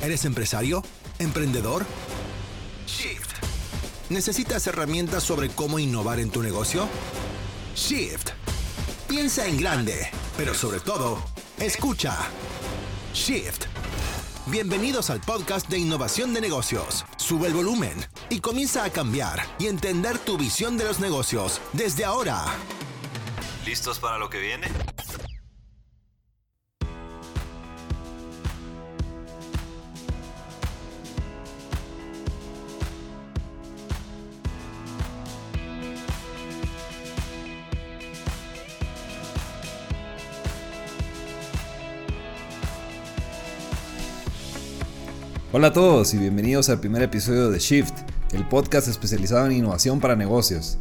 ¿Eres empresario? ¿Emprendedor? Shift. ¿Necesitas herramientas sobre cómo innovar en tu negocio? Shift. Piensa en grande, pero sobre todo, escucha. Shift. Bienvenidos al podcast de innovación de negocios. Sube el volumen y comienza a cambiar y entender tu visión de los negocios desde ahora. ¿Listos para lo que viene? Hola a todos y bienvenidos al primer episodio de Shift, el podcast especializado en innovación para negocios.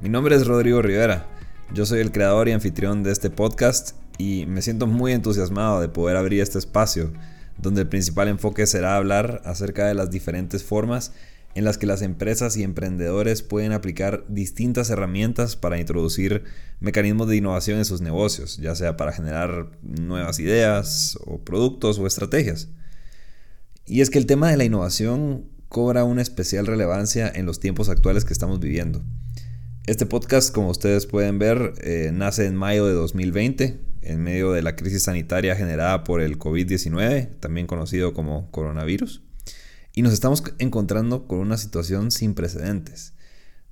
Mi nombre es Rodrigo Rivera, yo soy el creador y anfitrión de este podcast y me siento muy entusiasmado de poder abrir este espacio, donde el principal enfoque será hablar acerca de las diferentes formas en las que las empresas y emprendedores pueden aplicar distintas herramientas para introducir mecanismos de innovación en sus negocios, ya sea para generar nuevas ideas o productos o estrategias. Y es que el tema de la innovación cobra una especial relevancia en los tiempos actuales que estamos viviendo. Este podcast, como ustedes pueden ver, eh, nace en mayo de 2020, en medio de la crisis sanitaria generada por el COVID-19, también conocido como coronavirus. Y nos estamos encontrando con una situación sin precedentes,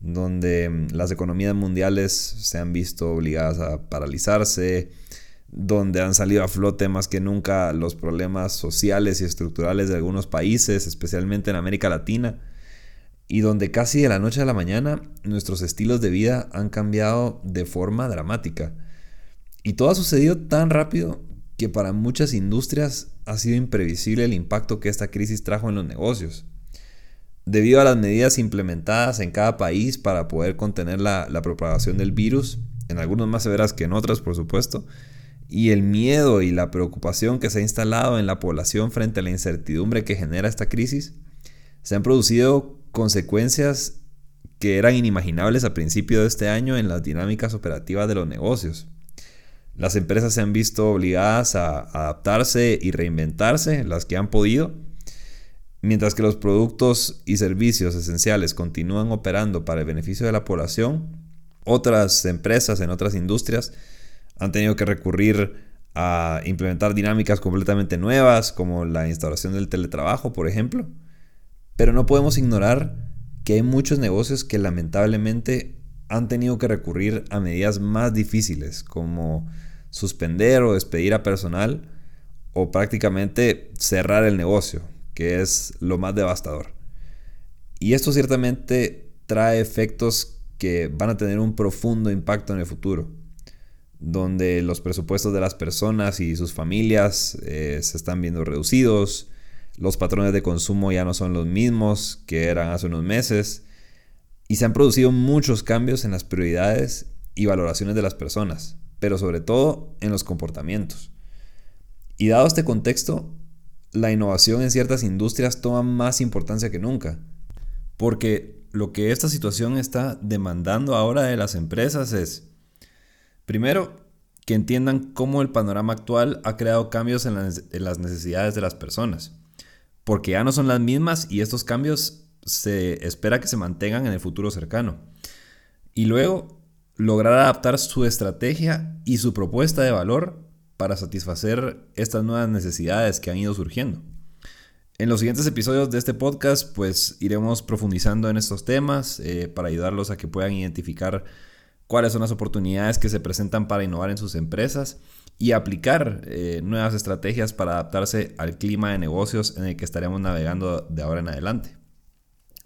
donde mm, las economías mundiales se han visto obligadas a paralizarse, donde han salido a flote más que nunca los problemas sociales y estructurales de algunos países, especialmente en América Latina, y donde casi de la noche a la mañana nuestros estilos de vida han cambiado de forma dramática. Y todo ha sucedido tan rápido que para muchas industrias ha sido imprevisible el impacto que esta crisis trajo en los negocios. Debido a las medidas implementadas en cada país para poder contener la, la propagación del virus, en algunos más severas que en otras por supuesto, y el miedo y la preocupación que se ha instalado en la población frente a la incertidumbre que genera esta crisis, se han producido consecuencias que eran inimaginables a principio de este año en las dinámicas operativas de los negocios. Las empresas se han visto obligadas a adaptarse y reinventarse, las que han podido, mientras que los productos y servicios esenciales continúan operando para el beneficio de la población, otras empresas en otras industrias han tenido que recurrir a implementar dinámicas completamente nuevas, como la instalación del teletrabajo, por ejemplo. Pero no podemos ignorar que hay muchos negocios que lamentablemente han tenido que recurrir a medidas más difíciles, como suspender o despedir a personal o prácticamente cerrar el negocio, que es lo más devastador. Y esto ciertamente trae efectos que van a tener un profundo impacto en el futuro donde los presupuestos de las personas y sus familias eh, se están viendo reducidos, los patrones de consumo ya no son los mismos que eran hace unos meses, y se han producido muchos cambios en las prioridades y valoraciones de las personas, pero sobre todo en los comportamientos. Y dado este contexto, la innovación en ciertas industrias toma más importancia que nunca, porque lo que esta situación está demandando ahora de las empresas es Primero, que entiendan cómo el panorama actual ha creado cambios en las, necesidades de las personas, porque ya no son las mismas y estos cambios se espera que se mantengan en el futuro cercano. Y luego, lograr adaptar su estrategia y su propuesta de valor para satisfacer estas nuevas necesidades que han ido surgiendo. En los siguientes episodios de este podcast, pues iremos profundizando en estos temas eh, para ayudarlos a que puedan identificar cuáles son las oportunidades que se presentan para innovar en sus empresas y aplicar eh, nuevas estrategias para adaptarse al clima de negocios en el que estaremos navegando de ahora en adelante.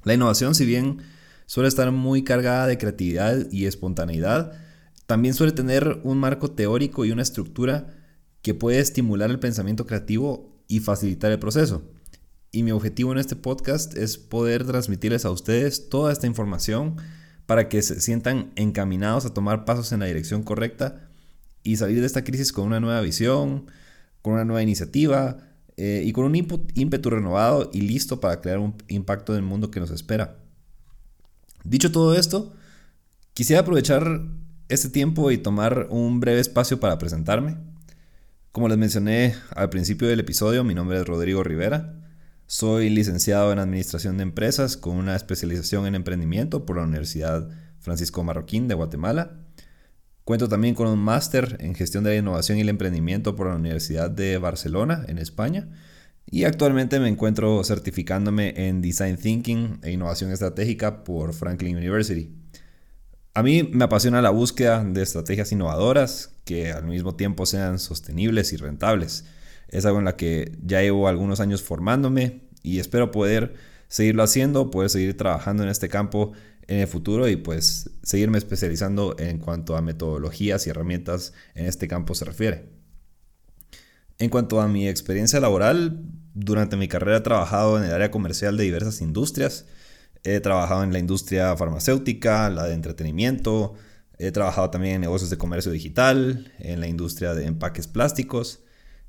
La innovación, si bien suele estar muy cargada de creatividad y espontaneidad, también suele tener un marco teórico y una estructura que puede estimular el pensamiento creativo y facilitar el proceso. Y mi objetivo en este podcast es poder transmitirles a ustedes toda esta información para que se sientan encaminados a tomar pasos en la dirección correcta y salir de esta crisis con una nueva visión, con una nueva iniciativa eh, y con un ímpetu renovado y listo para crear un impacto en el mundo que nos espera. Dicho todo esto, quisiera aprovechar este tiempo y tomar un breve espacio para presentarme. Como les mencioné al principio del episodio, mi nombre es Rodrigo Rivera. Soy licenciado en Administración de Empresas con una especialización en emprendimiento por la Universidad Francisco Marroquín de Guatemala. Cuento también con un máster en Gestión de la Innovación y el Emprendimiento por la Universidad de Barcelona, en España. Y actualmente me encuentro certificándome en Design Thinking e Innovación Estratégica por Franklin University. A mí me apasiona la búsqueda de estrategias innovadoras que al mismo tiempo sean sostenibles y rentables. Es algo en la que ya llevo algunos años formándome y espero poder seguirlo haciendo, poder seguir trabajando en este campo en el futuro y pues seguirme especializando en cuanto a metodologías y herramientas en este campo se refiere. En cuanto a mi experiencia laboral, durante mi carrera he trabajado en el área comercial de diversas industrias, He trabajado en la industria farmacéutica, la de entretenimiento. He trabajado también en negocios de comercio digital, en la industria de empaques plásticos.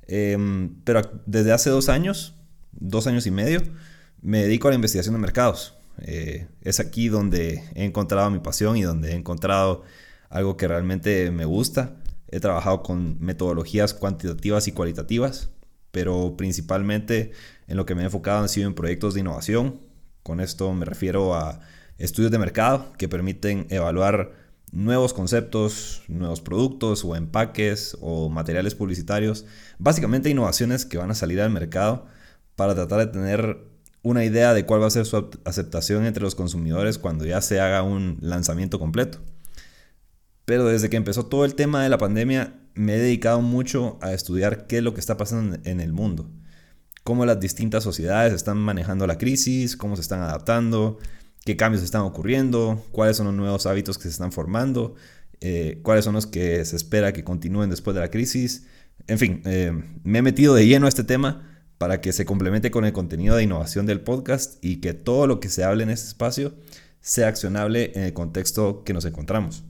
Em, pero desde hace dos años, dos años y medio, me dedico a la investigación de mercados. Eh, es aquí donde he encontrado mi pasión y donde he encontrado algo que realmente me gusta. He trabajado con metodologías cuantitativas y cualitativas, pero principalmente en lo que me he enfocado han sido en proyectos de innovación, con esto me refiero a estudios de mercado que permiten evaluar nuevos conceptos, nuevos productos o empaques o materiales publicitarios, básicamente innovaciones que van a salir al mercado para tratar de tener una idea de cuál va a ser su aceptación entre los consumidores cuando ya se haga un lanzamiento completo. Pero desde que empezó todo el tema de la pandemia me he dedicado mucho a estudiar qué es lo que está pasando en el mundo cómo las distintas sociedades están manejando la crisis, cómo se están adaptando, qué cambios están ocurriendo, cuáles son los nuevos hábitos que se están formando, eh, cuáles son los que se espera que continúen después de la crisis. En fin, eh, me he metido de lleno a este tema para que se complemente con el contenido de innovación del podcast y que todo lo que se hable en este espacio sea accionable en el contexto que nos encontramos.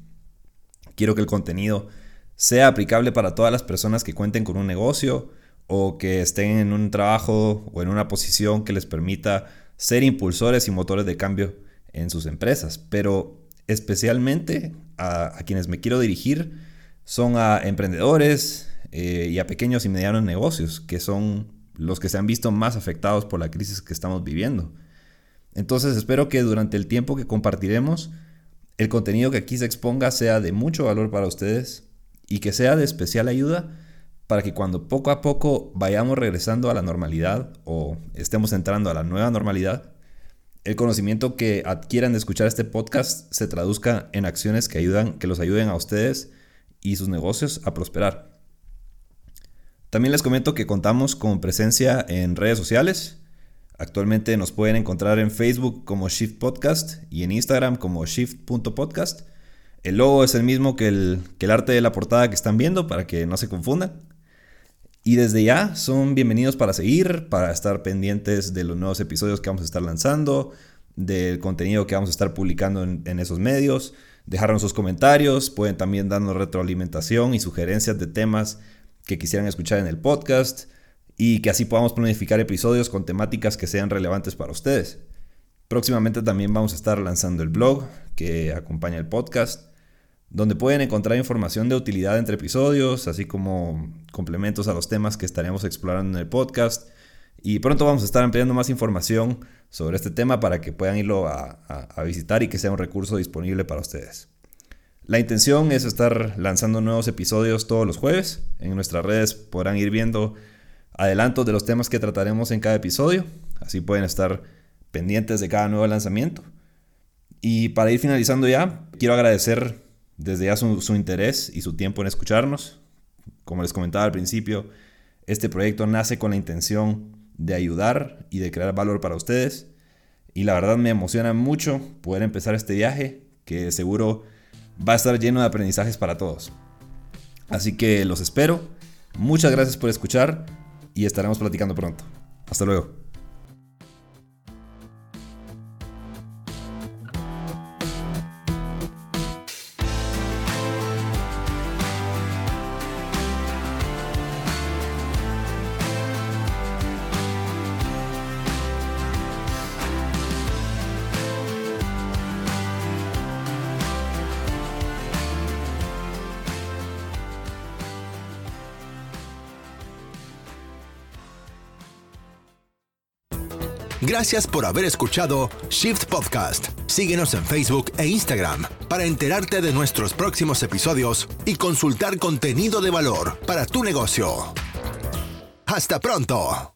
Quiero que el contenido sea aplicable para todas las personas que cuenten con un negocio, o que estén en un trabajo o en una posición que les permita ser impulsores y motores de cambio en sus empresas. Pero especialmente a, quienes me quiero dirigir son a emprendedores eh, y a pequeños y medianos negocios, que son los que se han visto más afectados por la crisis que estamos viviendo. Entonces espero que durante el tiempo que compartiremos, el contenido que aquí se exponga sea de mucho valor para ustedes y que sea de especial ayuda para que cuando poco a poco vayamos regresando a la normalidad o estemos entrando a la nueva normalidad, el conocimiento que adquieran de escuchar este podcast se traduzca en acciones que, ayudan, que los ayuden a ustedes y sus negocios a prosperar. También les comento que contamos con presencia en redes sociales. Actualmente nos pueden encontrar en Facebook como Shift Podcast y en Instagram como shift.podcast. El logo es el mismo que el, que el arte de la portada que están viendo para que no se confundan. Y desde ya son bienvenidos para seguir, para estar pendientes de los nuevos episodios que vamos a estar lanzando, del contenido que vamos a estar publicando en, esos medios. Dejarnos sus comentarios, pueden también darnos retroalimentación y sugerencias de temas que quisieran escuchar en el podcast y que así podamos planificar episodios con temáticas que sean relevantes para ustedes. Próximamente también vamos a estar lanzando el blog que acompaña el podcast donde pueden encontrar información de utilidad entre episodios, así como complementos a los temas que estaremos explorando en el podcast. Y pronto vamos a estar ampliando más información sobre este tema para que puedan irlo a, visitar y que sea un recurso disponible para ustedes. La intención es estar lanzando nuevos episodios todos los jueves. En nuestras redes podrán ir viendo adelantos de los temas que trataremos en cada episodio. Así pueden estar pendientes de cada nuevo lanzamiento. Y para ir finalizando ya, quiero agradecer desde ya su, interés y su tiempo en escucharnos. Como les comentaba al principio, este proyecto nace con la intención de ayudar y de crear valor para ustedes. Y la verdad me emociona mucho poder empezar este viaje que seguro va a estar lleno de aprendizajes para todos. Así que los espero. Muchas gracias por escuchar y estaremos platicando pronto. Hasta luego. Gracias por haber escuchado Shift Podcast. Síguenos en Facebook e Instagram para enterarte de nuestros próximos episodios y consultar contenido de valor para tu negocio. Hasta pronto.